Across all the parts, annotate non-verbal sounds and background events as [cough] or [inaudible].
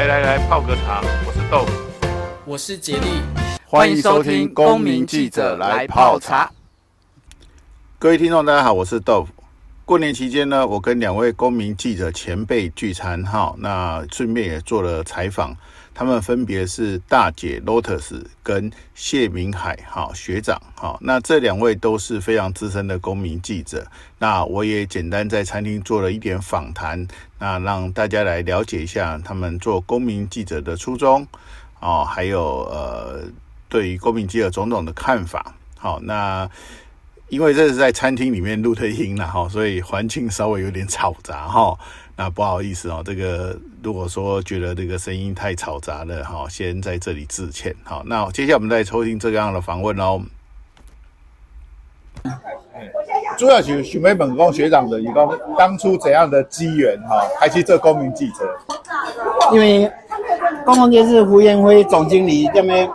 来来来，泡个茶。我是豆腐，我是杰力，欢迎收听《公民记者来泡茶》。各位听众，大家好，我是豆腐。过年期间呢，我跟两位公民记者前辈聚餐，哈，那顺便也做了采访。他们分别是大姐 Lotus 跟谢明海，哈学长，哈。那这两位都是非常资深的公民记者。那我也简单在餐厅做了一点访谈，那让大家来了解一下他们做公民记者的初衷，哦，还有呃，对于公民记者种种的看法。好，那。因为这是在餐厅里面录的音了哈，所以环境稍微有点嘈杂哈。那不好意思哦，这个如果说觉得这个声音太嘈杂了哈，先在这里致歉。好，那接下来我们再抽听这样的访问哦。主要是想问问讲学长的，一个当初怎样的机缘哈，开启这公民记者？因为公共电视胡彦辉总经理这边，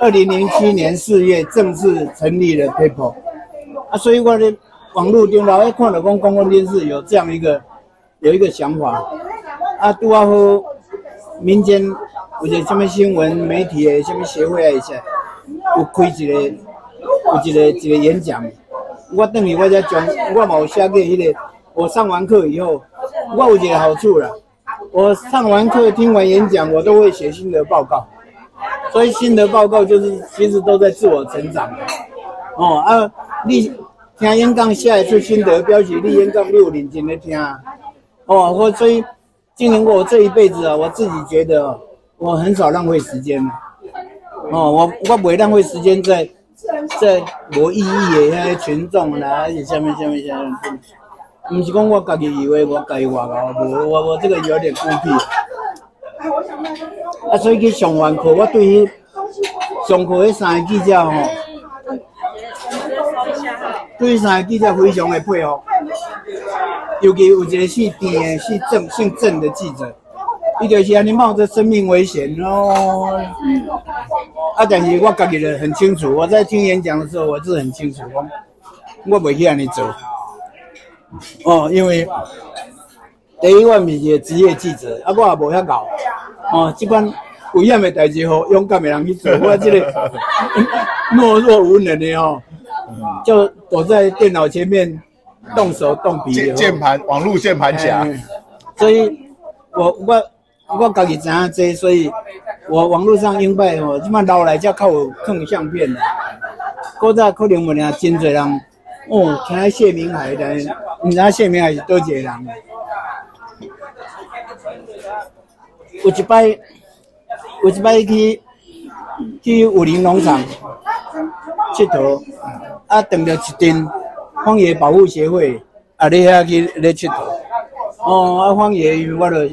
二零零七年四月正式成立了 PeoPo。啊，所以我的网络中老爱看到讲公共电视有这样一个有一个想法，啊，拄啊好民间有一个什么新闻媒体的什么协会啊一些，有开一个有一个一个演讲，我等于我在讲，我冇写给迄个，我上完课以后，我有一个好处啦，我上完课听完演讲，我都会写心得报告，所以心得报告就是其实都在自我成长，哦啊。你听演讲下一次心得，表示你演讲你有认真的听。哦。我所以经历过我这一辈子啊，我自己觉得我很少浪费时间哦，我我不会浪费时间在在无意义的那些群众啦，而且下面下面下面，不是讲我自己以为我自己话哦，我我我这个有点孤僻。啊，所以去上完课，我对于上课的三个记者吼。对三个记者非常的配合，尤其有一个姓郑的，是郑姓郑的记者，伊就是安尼冒着生命危险哦。啊，但是我自己的很清楚，我在听演讲的时候，我是很清楚，我我袂去安尼做。哦，因为第一，我不是一个职业记者，啊，我也无遐搞。哦，这款危险的代志，吼，勇敢的人去做，我这个 [laughs] 懦弱无能的哦。就躲在电脑前面动手动笔，键键盘网络键盘侠。所以我我我自己知影这，所以我网络上应拜吼，即摆老来才靠我看相片的。古早可能无俩真侪人哦，听谢明海的，你知道谢明海是多侪人？有一摆有一摆去去武林农场佚佗。啊，等了一阵荒野保护协会啊，你遐去咧佚佗。哦，啊，荒野因为我着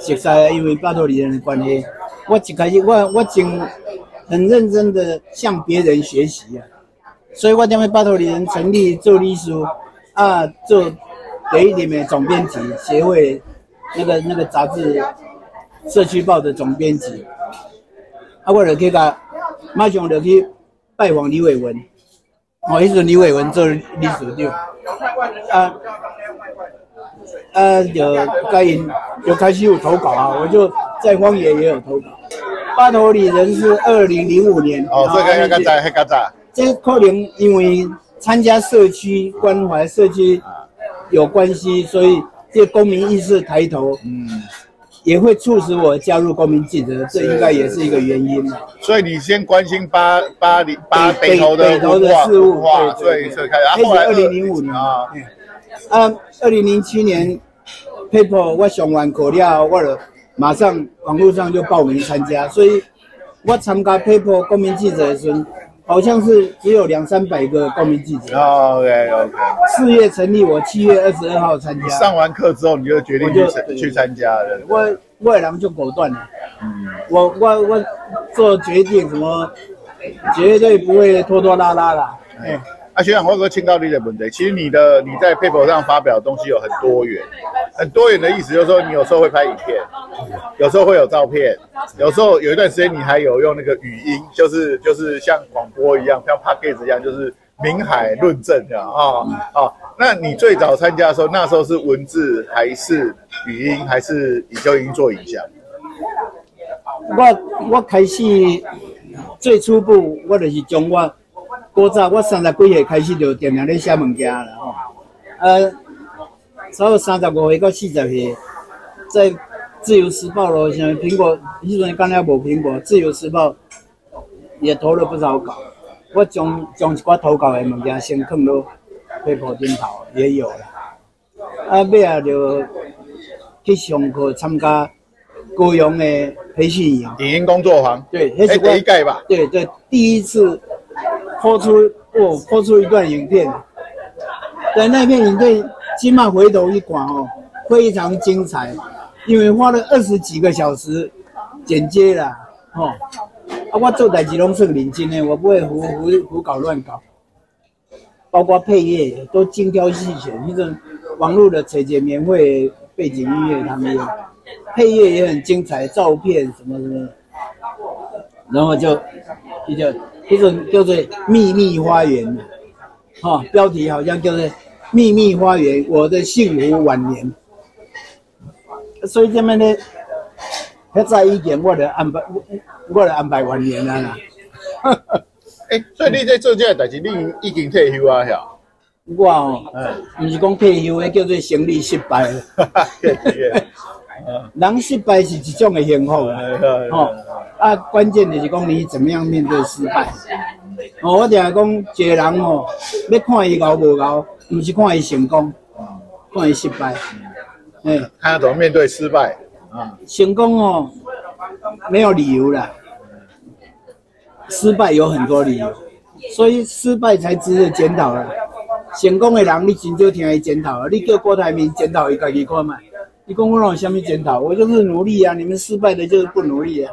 熟悉，因为巴托里人的关系，我一开始我我真很认真的向别人学习啊，所以我踮咧巴托里人成立做秘书啊，做第一点的总编辑协会那个那个杂志社区报的总编辑，啊，我着去甲马上着去拜访李伟文。哦，迄阵李伟文做理事长，啊啊，就该因就开始有投稿啊，我就在荒野也有投稿。巴托里人是二零零五年哦，这个刚才还刚才，这可能因为参加社区关怀社区有关系，所以这公民意识抬头。嗯。也会促使我加入公民记者，这应该也是一个原因。所以你先关心巴巴黎巴北投的北投的事务，对对对。然后二零零五年啊，啊，二零零七年 paper 我上完课了，我了马上网络上就报名参加，所以我参加 paper 公民记者的时候。好像是只有两三百个公民记者。OK OK。四月成立，我七月二十二号参加。上完课之后，你就决定去去参加了。我我人就果断了。嗯。我我我做决定什么，绝对不会拖拖拉拉啦。哎。啊，学长，我有个请教你的问题，其实你的你在 PeoPo 上发表的东西有很多元，很多元的意思就是说，你有时候会拍影片，有时候会有照片，有时候有一段时间你还有用那个语音，就是就是像广播一样，像 Podcast 一样，就是明海论证的啊啊。那你最早参加的时候，那时候是文字还是语音，还是你就已经做影像？我我开始最初步，我就是将我古早我三十几岁开始就点名咧写物件了吼。呃，差不多三十五岁到四十岁，在自由时报咯，像苹果，迄阵刚才无苹果，自由时报也投了不少稿。我将将一寡投稿的物件先放到 PayPal 顶头，也有了。啊，尾啊就去上课参加高雄的培训营，影音工作坊，对，那是我第一届吧？对对，第一次播出，哦，播出一段影片，在那片影片，起码回头一看哦，非常精彩，因为花了二十几个小时剪接了，哦，啊，我做代志拢算认真的，我不会胡胡胡搞乱搞，包括配乐都精挑细选，那种网络的采集免费背景音乐他们有。配乐也很精彩，照片什么什么，然后就一个一种叫做《秘密花园》哈、标题好像叫做《秘密花园》，我的幸福晚年。所以这边呢，要在意点，我的安排，我的安排晚年了啦。[laughs] 哎，所以你在做这个代志，你已经退休啊？吓！[laughs] 我哦，不是讲退休，叫做生理失败了。[laughs] 人失败是一种的幸福啊，吼啊，关键就是讲你怎么样面对失败。哦，我定系讲，一个人哦，要看伊熬无熬，不是看伊成功，看伊失败。哎，看他怎么面对失败啊？成功哦，没有理由啦，失败有很多理由，所以失败才值得检讨啦。成功的人，你真少听伊检讨，你叫郭台铭检讨伊家己看嘛。你讲我让我下面检讨，我就是努力啊！你们失败的就是不努力啊！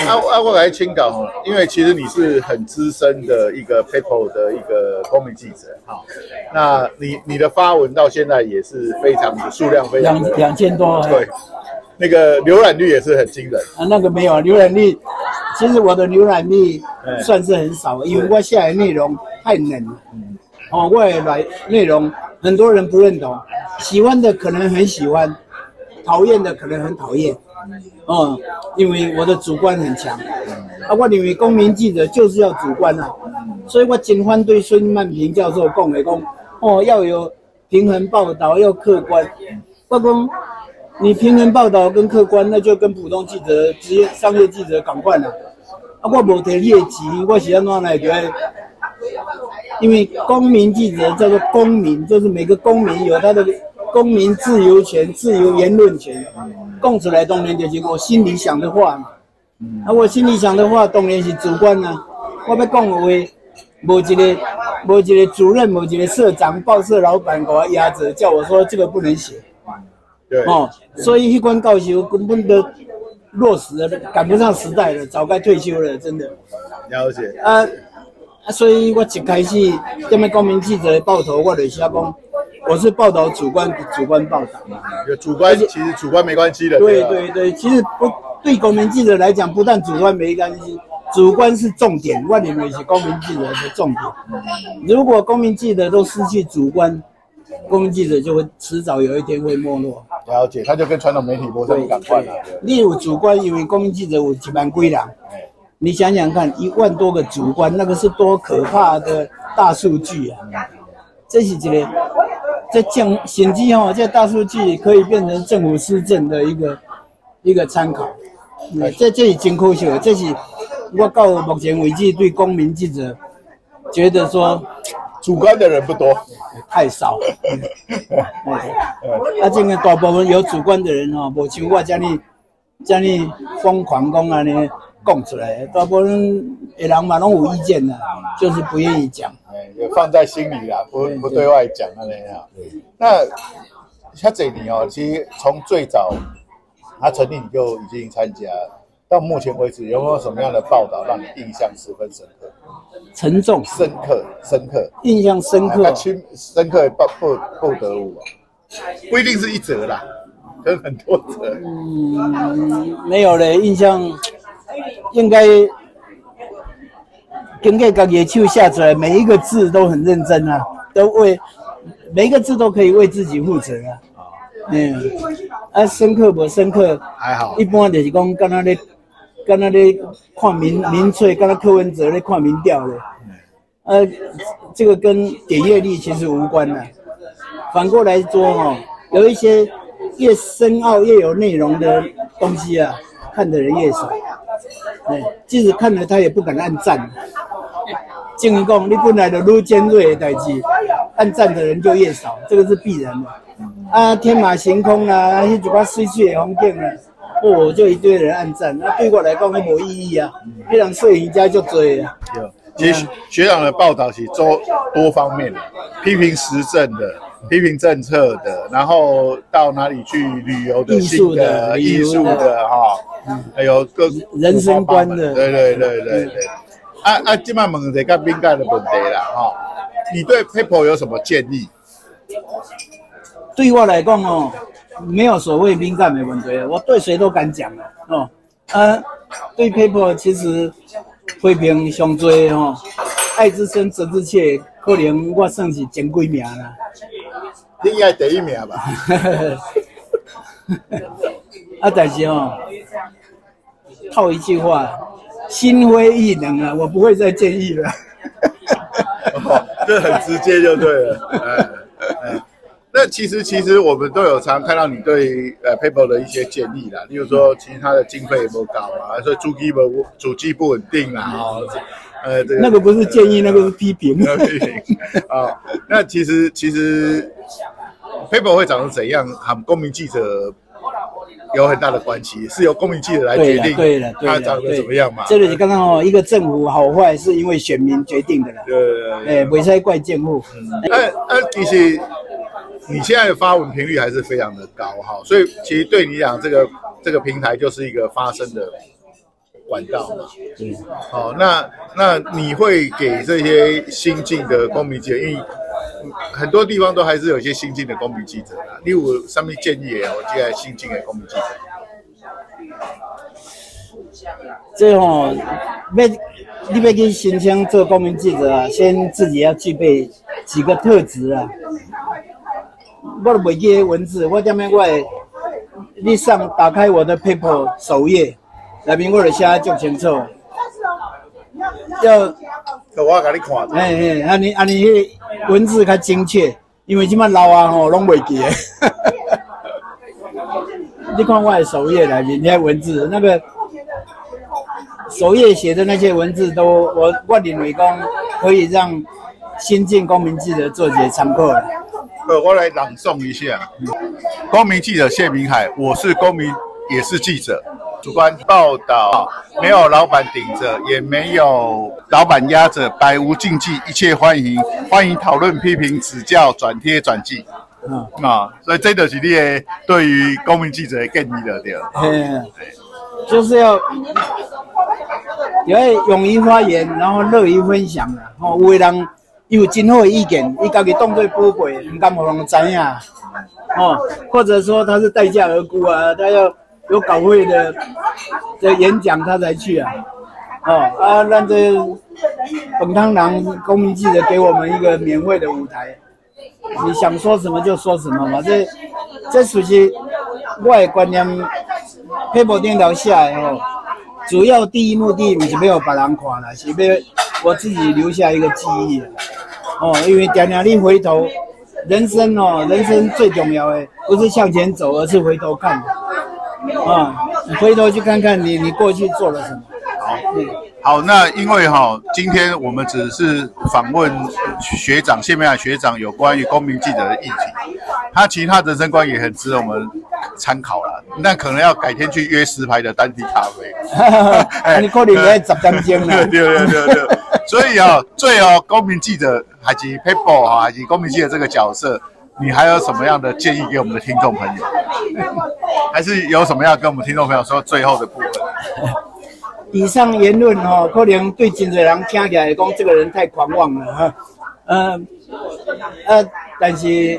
啊啊，我来请教，因为其实你是很资深的一个 PayPal 的一个公民记者，哈，那你你的发文到现在也是非常的数量非常两两千多，对，那个浏览率也是很惊人。啊。那个没有浏览率，其实我的浏览率算是很少，因为我下来内容太冷。了，哦，我来内容很多人不认同。喜欢的可能很喜欢，讨厌的可能很讨厌，哦、嗯，因为我的主观很强，啊，我认为公民记者就是要主观啊，所以我经常对孙曼萍教授讲的讲，哦，要有平衡报道，要客观。我讲，你平衡报道跟客观，那就跟普通记者、职业商业记者同款了。啊，我无提业绩，我是安怎来觉得？因为公民记者叫做公民，就是每个公民有他的。公民自由权、自由言论权，讲出来当然就是我心里想的话嘛。啊，我心里想的话当然是主观啊。我要讲的话，无一个、无一个主任、无一个社长、报社老板给我压着，叫我说这个不能写。对。哦，所以一关教授根本都落实了，赶不上时代了，早该退休了，真的。了解。啊，所以我一开始这边公民记者的报头，我就写讲。我是报道主观，主观报道嘛。有主观，其实主观没关系的。对对对，其实不对公民记者来讲，不但主观没关系，主观是重点。我认为是公民记者的重点。如果公民记者都失去主观，公民记者就会迟早有一天会没落。了解，他就跟传统媒体不是一样了。例如主观，因为公民记者有几万归人，你想想看，一万多个主观，那个是多可怕的大数据啊！这是一个。这降显机哦，这大数据可以变成政府施政的一个一个参考。嗯，这这是真可惜的，这是我到目前为止对公民记者觉得说主观的人不多，[laughs] 太少。嗯，[laughs] 啊，这个大部分有主观的人哦，无像我这样这样疯狂讲啊呢讲出来，大部分的人嘛拢有意见的，就是不愿意讲。也放在心里啦，不不对外讲那样。那像这里哦，其实从最早他成立你就已经参加，到目前为止有没有什么样的报道让你印象十分深刻？沉重、深刻、深刻，印象深刻、深深刻不不不得五啊，不一定是一折啦，有很多折。嗯，没有嘞，印象应该。跟个个野球下出来，每一个字都很认真啊，都为每一个字都可以为自己负责啊。嗯，啊，深刻不深刻？还好。一般就是讲，刚刚咧跟那咧看民民粹，跟那柯文哲咧看民调的，呃，这个跟点阅率其实无关的。反过来说哈，有一些越深奥越有内容的东西啊，看的人越少。哎，即使看了他也不敢按赞。静一讲，你本来就愈尖锐的代志，按赞的人就越少，这个是必然的。啊，天马行空啊，迄一寡水水的风景啊，哦，就一堆人按赞，那对我来讲都无意义啊。那让摄影家就追啊。其实学长的报道其实多多方面的，批评时政的，[laughs] 批评政策的，然后到哪里去旅游的、艺术的、艺术的哈，还有各人生观的，对对对对对。啊啊，今麦问一个敏感的问题啦，哈，你对 PayPal 有什么建议？对我来讲哦，没有所谓敏感的问题，我对谁都敢讲哦。嗯，对 PayPal 其实批评上多哦，爱之深责之切，可能我算是前几名啦。你应该第一名吧？[laughs] 啊，但是哦，套一句话。心灰意冷啊！我不会再建议了。[laughs] 哦，这很直接就对了。那其实其实我们都有常看到你对呃 PayPal 的一些建议啦，例如说其实它的经费也不高啊，所以主机不主机不稳定啊。哦，呃，这个那个不是建议，那个是批评。[laughs] 批评啊。那其实其实 PayPal 会长成怎样？和公民记者。有很大的关系，是由公民记者来决定，对了，他长得怎么样嘛？这里刚刚哦，一个政府好坏是因为选民决定的啦。对，哎，不再怪政府。那那其实你现在的发文频率还是非常的高哈，所以其实对你讲，这个这个平台就是一个发声的管道嘛。嗯，好，那那你会给这些新进的公民记者，因为很多地方都还是有一些新进的公民记者啦。你有什么建议啊？我接下来新进的公民记者，这吼，要你要去申请做公民记者啊，先自己要具备几个特质啊。我都袂记文字，我点样我会，你上打开我的 paper 首页，内面我就写得足清楚，要。我给你看。哎哎，安尼安尼，迄文字较精确，因为即摆老啊吼，拢袂记。[laughs] 你看我的首页内面，那些文字，那个首页写的那些文字都，都我我认为讲可以让新进公民记者做些参考。呃，我来朗诵一下。公民记者谢明海，我是公民，也是记者。主观报道，没有老板顶着，也没有老板压着，百无禁忌，一切欢迎，欢迎讨论、批评、指教、转贴、转寄。嗯啊，所以这就是你的对于公民记者的建议了对。嗯，对，就是要要勇于发言，然后乐于分享的。哦，有的有今后的意见，伊家己当作宝贵，唔敢让人知影。哦，或者说他是待价而沽啊，他要。有稿费的的演讲，他才去啊！哦啊，让这本汤郎公民记者给我们一个免费的舞台，你想说什么就说什么嘛。这这属于我的观念，PayPal 电脑下来哦，主要第一目的不是没有把人看了，是要我自己留下一个记忆哦，因为点点你回头，人生哦，人生最重要的不是向前走，而是回头看。啊，你回头去看看你，你过去做了什么？好，好，那因为哈，今天我们只是访问学长谢明海学长有关于公民记者的议题，他其他人生观也很值得我们参考了。那可能要改天去约石牌的单体咖啡。哎，[laughs] 你可能要十点钟了。对对对对，[laughs] 所以啊，最后公民记者还是 PayPal 啊，还是公民记者这个角色。你还有什么样的建议给我们的听众朋友？还是有什么要跟我们听众朋友说最后的部分？以上言论哦，可能对真济人听起来讲，这个人太狂妄了哈。呃呃，但是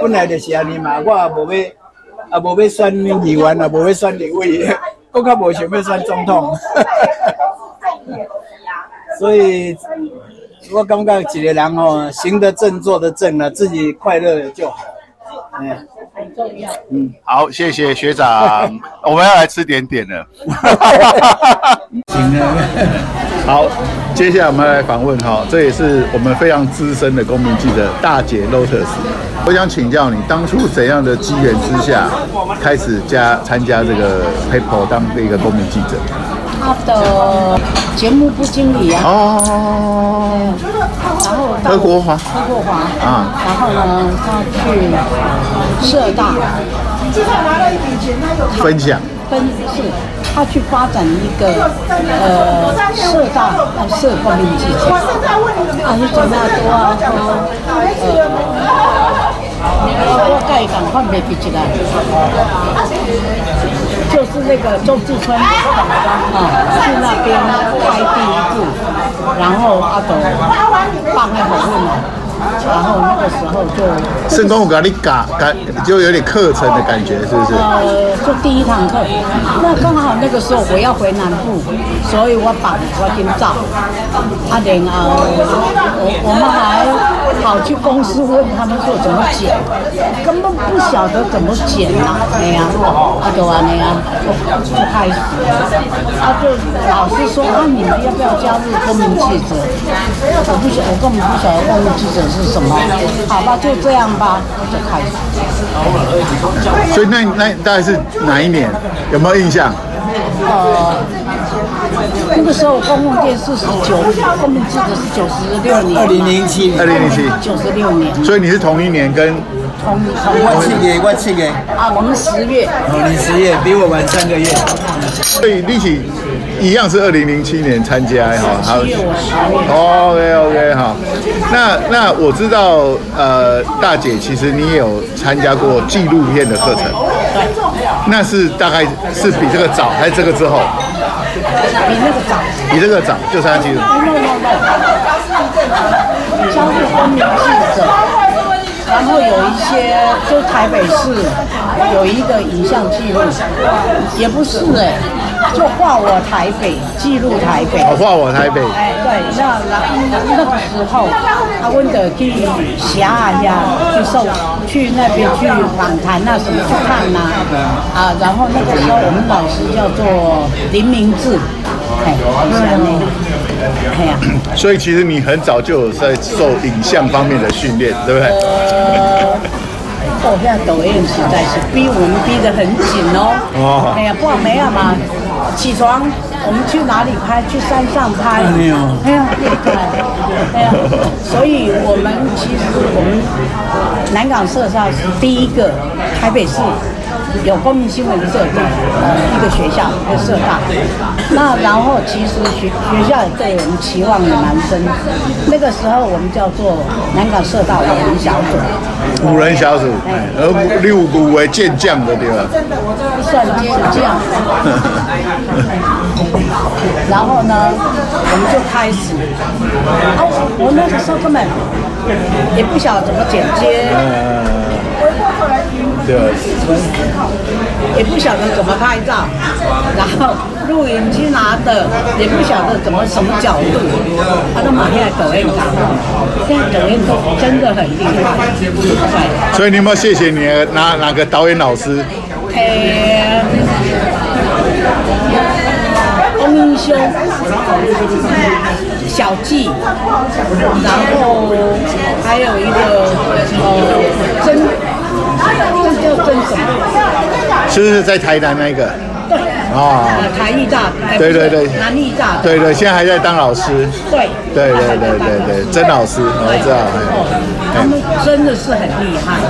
本来就是安尼嘛，我也无要，也无要选议员，也无要选立委，[laughs] 我较无想要选总统。[laughs] 所以。我感觉一个人哦，行得正，坐得正了，自己快乐就好。嗯，很重要。嗯，好，谢谢学长，[laughs] 我们要来吃点点了。行了。好，接下来我们来访问哈，这也是我们非常资深的公民记者大姐 Lotus。我想请教你，当初怎样的机缘之下，开始加参加这个 Paper 当这个公民记者？他的节目部经理啊。哦。然后何国华。何国华。啊。然后呢，他去社大。分享。分是，他去发展一个呃社大呃社公民记者。啊，你讲那多啊，呃，我盖赶快没记起来。就是那个周志春啊，去那边开第一部，然后阿斗放那好运嘛。然后那个时候就圣公我给你改改，就有点课程的感觉，是不是？呃，就第一堂课，那刚好那个时候我要回南部，所以我绑我今照，他连啊，我我们还跑去公司问他们说怎么剪，根本不晓得怎么剪呐，哎呀，他就完了呀，就就开始，啊就老师说啊，你们要不要加入公民记者？我不晓，我根本不晓得公民记者。是什么？好吧，就这样吧，就开始。所以那那大概是哪一年？有没有印象？呃，那个时候公共电视是九，公民记者是九十六年。二零零七年。二零零七。九十六年。所以你是同一年跟？同同。我七月，我七月。啊，我们十月。哦，你十月比我晚三个月。所以一起。一样是二零零七年参加哈，好，OK OK 哈，那那我知道呃大姐其实你也有参加过纪录片的课程，对，那是大概是比这个早还是这个之后？比那个早，比这个早就参加纪录。加入公民记者，然后有一些就台北市有一个影像记录，也不是哎。就画我台北，记录台北。哦，画我台北。哎，对，那那那个时候，他问的去辖呀，去受，去那边去访谈啊，什么去看呐？啊，然后那个时候我们老师叫做林明志，哎，哎呀。所以其实你很早就有在受影像方面的训练，对不对？呃哦，现在抖音实在是逼我们逼得很紧哦。哦。哎呀，不好没有嘛。起床，我们去哪里拍？去山上拍。哎呀，哎呀，哎呀，所以我们其实我们南港社上是第一个台北市。有公民新闻社的呃一个学校，一个社大。那然后其实学学校也对我们期望也蛮深。那个时候我们叫做南港社大五人小组。五人小组，而六股为健将的对吧？算健将。然后呢，我们就开始。哦，我那个时候根本也不晓得怎么剪接。对。也不晓得怎么拍照，然后录影机拿的也不晓得怎么什么角度，他都马上抖音搞，现在抖音都真的很厉害。对。所以你有没有谢谢你哪哪个导演老师？哎，翁英修、小季，然后还有一个呃曾，真？是不是在台南那个？对。啊。台艺大。对对对。南艺大。对对，现在还在当老师。对。对对对对对，曾老师，我知道。他们真的是很厉害。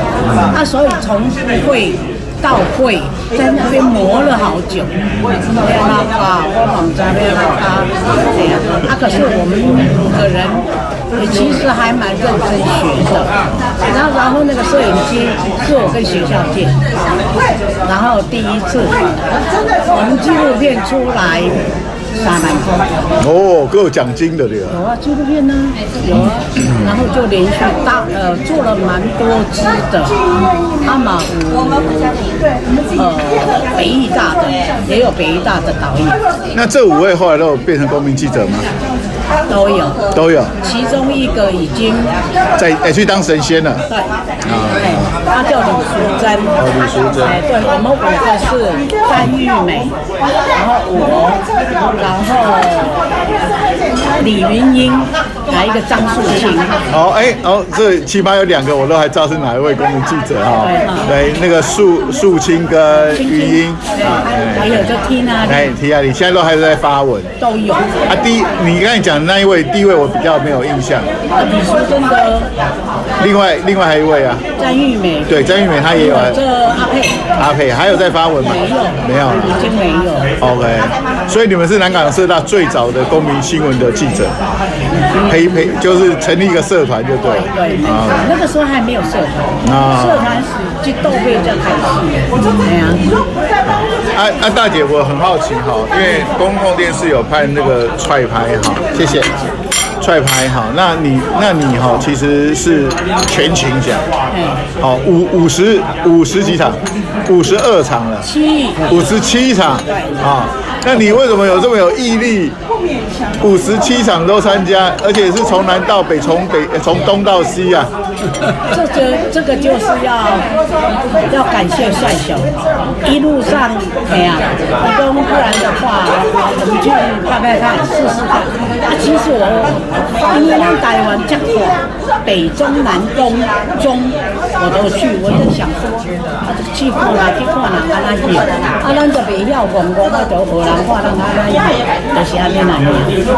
那所以从会到会，在那边磨了好久。对啊，我网站对啊，对呀。啊，可是我们五个人。也其实还蛮认真学的，然后然后那个摄影机是我跟学校借，然后第一次我们纪录片出来三万块。哦，够有奖金的对吧？有啊，纪录片呢有啊，然后就连续大呃做了蛮多支的，阿玛湖呃北艺大的也有北艺大的导演。那这五位后来都有变成公民记者吗？都有，都有。其中一个已经在哎去当神仙了。对。啊。他叫李淑珍。哦，李淑珍。哎，对，我们五个是詹玉美，然后我，然后李云英，来一个张素清。好，哎，哦，这起码有两个我都还知道是哪一位公民记者哈。对，那个素素清跟云英。对，还有就 Tina。哎，Tina，你现在都还是在发文？都有。啊，第一，你刚才讲的那一位，第一位我比较没有印象。李淑珍的。另外，另外还有一位啊。詹玉美。对，詹玉美她也有。这阿佩。阿佩还有在发文吗？没有，没有，已经没有。OK，所以你们是南港社大最早的公民新闻的记者，陪陪就是成立一个社团就对。对，啊，那个时候还没有社团。啊。社团是就都被叫开始。对啊。啊啊，大姐，我很好奇哈，因为公共电视有拍那个踹拍哈，谢谢。踹拍哈，那你那你哈其实是全勤奖，好五五十五十几场，五十二场了，七五十七场，啊，那你为什么有这么有毅力？五十七场都参加，而且是从南到北，从北从东到西啊。这个这个就是要要感谢帅雄，一路上哎呀，不不然的话，我们去拍拍看，试试看。啊，其实我因为那台湾这么，北中南东中我都去，我就想说，啊，去看啦去看啦安那去，啊，咱就袂晓讲，我那就河南话，人安那演，就是安尼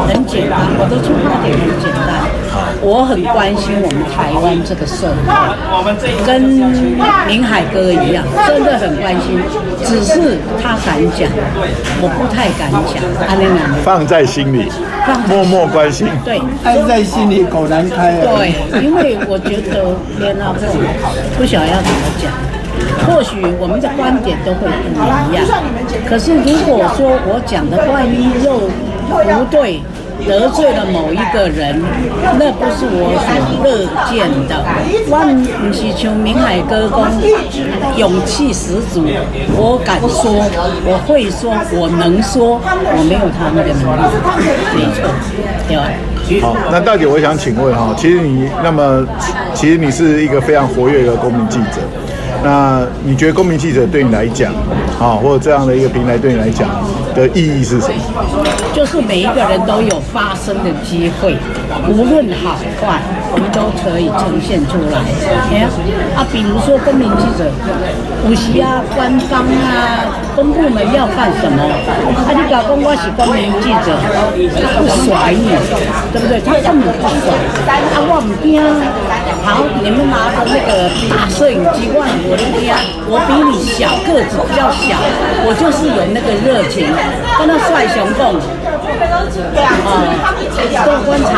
很简单，我的出发点很简单。我很关心我们台湾这个社会，跟明海哥一样，真的很关心。只是他敢讲，我不太敢讲。阿玲娜，放在心里，默默关心。对，爱在心里，口难开。对，因为我觉得连阿凤不晓得要怎么讲，或许我们的观点都会不一样。可是如果说我讲的万一又不对。得罪了某一个人，那不是我所乐见的。万不是像明海哥公，勇气十足，我敢说，我会说，我能说，我没有他那个能力，没错，对吧？好，那大姐，我想请问哈，其实你那么，其实你是一个非常活跃的公民记者。那你觉得公民记者对你来讲，啊，或者这样的一个平台对你来讲的意义是什么？就是每一个人都有发声的机会，无论好坏，我们都可以呈现出来。哎，啊，比如说公民记者，有时啊，官方啊，公部门要干什么，啊，你搞公我是公民记者，他不甩你，对不对？他根本不甩。啊，我唔惊，好，你们拿着那个大摄影机，我我的天，我比你小个子比较小，我就是有那个热情，跟那帅熊共。啊，多观察，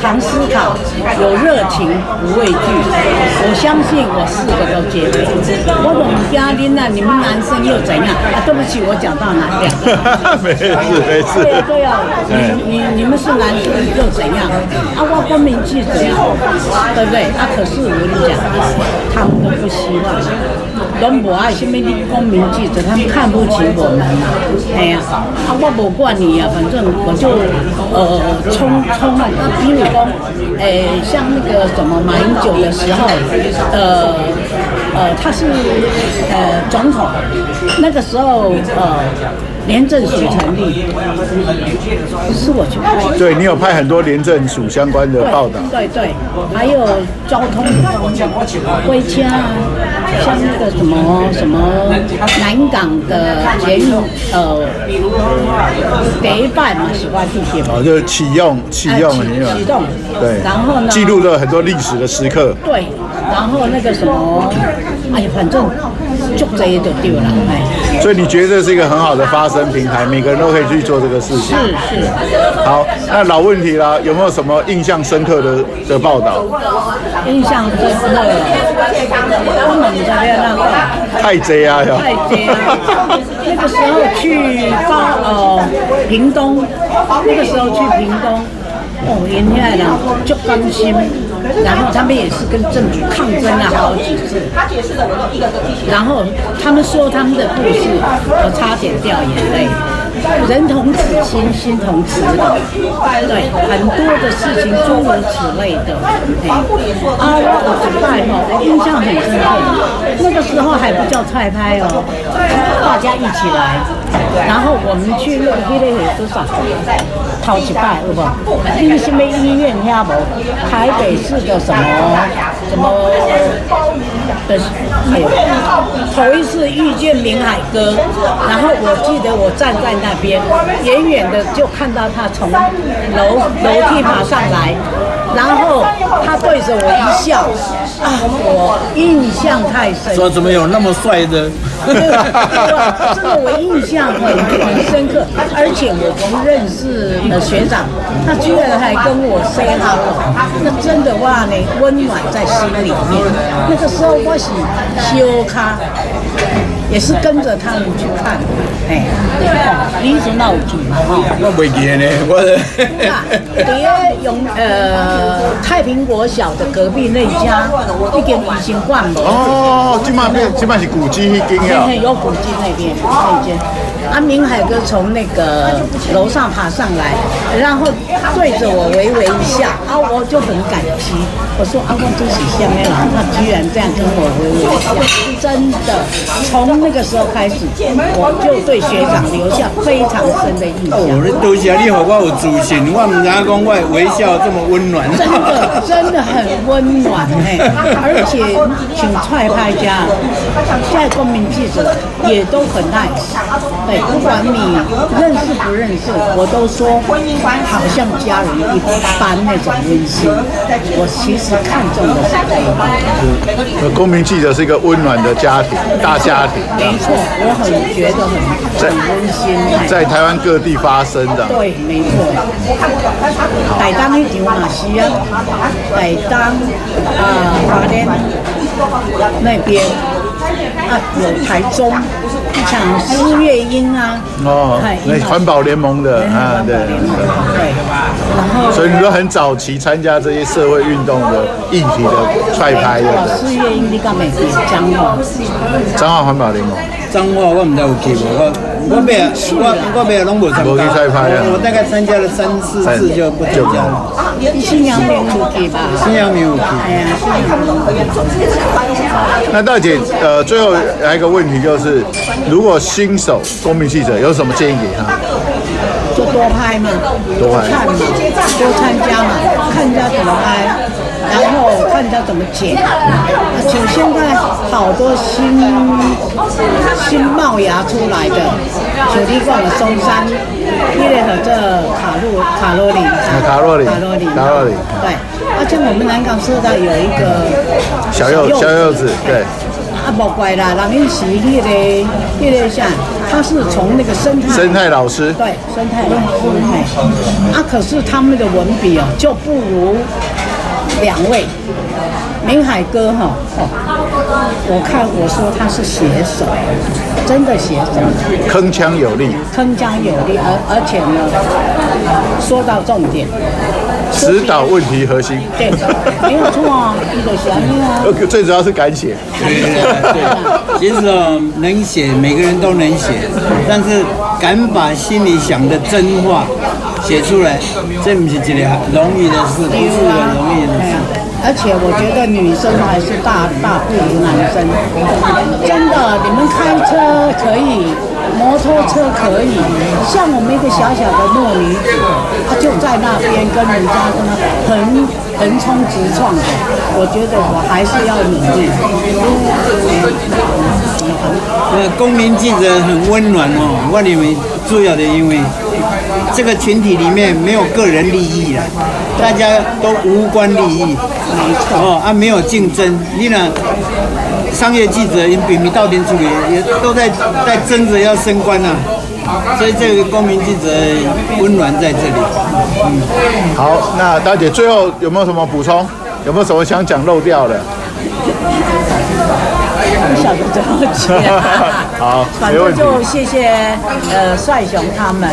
常思考，有热情，不畏惧。我相信我四个都接对。我们家里呢，你们男生又怎样？啊，对不起，我讲到哪里？[laughs] 没事没事。对呀对呀，你你你们是男生又怎样？啊，我公民记者呀，对不对？啊，可是我跟你讲，他们都不希望，都不爱什么的公民记者，他们看不起我们呐。哎呀，啊，我不管你呀，反正。我就呃冲冲啊，比如说，诶，像那个什么马英九的时候，呃呃，他是呃总统，那个时候呃。廉政署成立，是我去拍。对，你有拍很多廉政署相关的报道。对对，还有交通的方面，[laughs] 回家啊，像那个什么什么南港的捷运，呃，第一班嘛，喜欢地铁嘛。哦，就是启用启用。启动。对。然后呢？记录了很多历史的时刻。对，然后那个什么，哎呀，反正就这一就丢了，哎。所以你觉得这是一个很好的发声平台，每个人都可以去做这个事情。是是。好，那老问题啦，有没有什么印象深刻的的报道？印象深刻的，我们这边那个太贼啊！太贼啊！那个时候去到呃屏东，那个时候去屏东，哦，人家人就甘心。然后他们也是跟政府抗争了好几次。他解释了，然后他们说他们的故事，我差点掉眼泪。人同此心，心同此理，对，很多的事情诸如此类的。哎，啊，我礼拜哈，我印象很深刻，那个时候还不叫菜拍哦，大家一起来，然后我们去那个那个多少，掏几拜，有无？那个什么医院，听无？台北市的什么什么的，哎，头一次遇见明海哥，然后我记得我站在那边，远远的就看到他从楼楼梯爬上来，然后他对着我一笑，啊，我印象太深。说怎么有那么帅的？对，真的我印象很很深刻，而且我不认识的学长，他居然还跟我 say hello，那真的话呢温暖在心里面。那个时候我是修咖。也是跟着他们去看，哎，哦，你是闹剧嘛？哈，我袂记呢，我。在永呃太平国小的隔壁那家，一间已经换了。哦，这卖边这卖是古迹那间啊。有古迹那边那间。阿明海哥从那个楼上爬上来，然后对着我微微一笑，啊，我就很感激。我说阿公真是下面了，他居然这样跟我微微一笑，真的从。那个时候开始，我就对学长留下非常深的印象。哦，多谢你，好我有自信，我唔知讲我微笑这么温暖。真的，真的很温暖哎！而且请踹拍家，现在公民记者也都很 nice。对，不管你认识不认识，我都说好像家人一般那种温馨。我其实看中的是这个。公民记者是一个温暖的家庭，大家庭。没错，我很觉得很很温馨。在台湾各地发生的。对，没错。台东一场马西啊，台东啊，花莲那边啊，有台中一场音乐音啊。哦，那环保联盟的啊，对对。然后，所以你都很早期参加这些社会运动的议题的踹拍的。诗乐音你讲没记？彰化。彰化环保联盟。彰化我唔知有去无，我我没有，我我没有拢无参加。我大概参加了三四次就不参加了。新阳明有去吧？新阳明有去。哎呀，新阳明。那大姐，呃，最后来一个问题就是，如果新手公民记者有什么建议给他？就多拍嘛，多看嘛，多参加嘛，看人家怎么拍，然后看人家怎么剪。就现在好多新新冒芽出来的，就你讲的松山，伊个和这卡路卡路里，卡路里，卡路里，卡罗里，对。而且我们南港社大有一个小柚小柚子，对。啊，不怪啦，人家是迄个迄个啥，他是从那个生态。生态老师，对，生态老师，啊，可是他们的文笔哦就不如两位明海哥哈，哦，我看我说他是写手，真的写手，铿锵有力，铿锵有力，而而且呢，说到重点。指导问题核心，对，没有错啊，一个旋律啊。[laughs] 最主要是敢写。对对对，其实哦，能写，每个人都能写，但是敢把心里想的真话写出来，这不是一件容易的事，不是很容易的事。而且我觉得女生还是大大不如男生，真的，你们开车可以。摩托车可以，像我们一个小小的糯米子，她就在那边跟人家跟她横横冲直撞的，我觉得我还是要努力。那，公民记者很温暖哦，我你们主要的因为这个群体里面没有个人利益了，大家都无关利益，没错哦啊，没有竞争，你呢？商业记者因比米到点处理，也都在在争着要升官呐、啊，所以这个公民记者温暖在这里。嗯，好，那大姐最后有没有什么补充？有没有什么想讲漏掉的？[laughs] 不晓得怎么讲。好，反正就谢谢呃帅雄他们，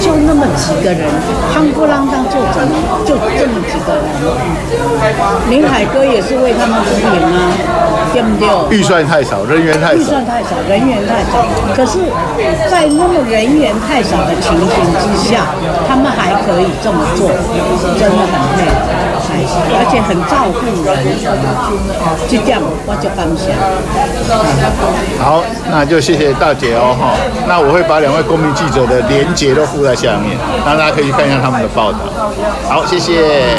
就那么几个人，夯不啷当就这么就这么几个人。林海哥也是为他们出名啊。对不对？预算太少，人员太少。预算太少，人员太少。可是，在那么人员太少的情形之下，他们还可以这么做，真的很佩服，而且很照顾人。就这样，我就放下。好，那就谢谢大姐哦哈。那我会把两位公民记者的连结都附在下面，让大家可以去看一下他们的报道。好，谢谢。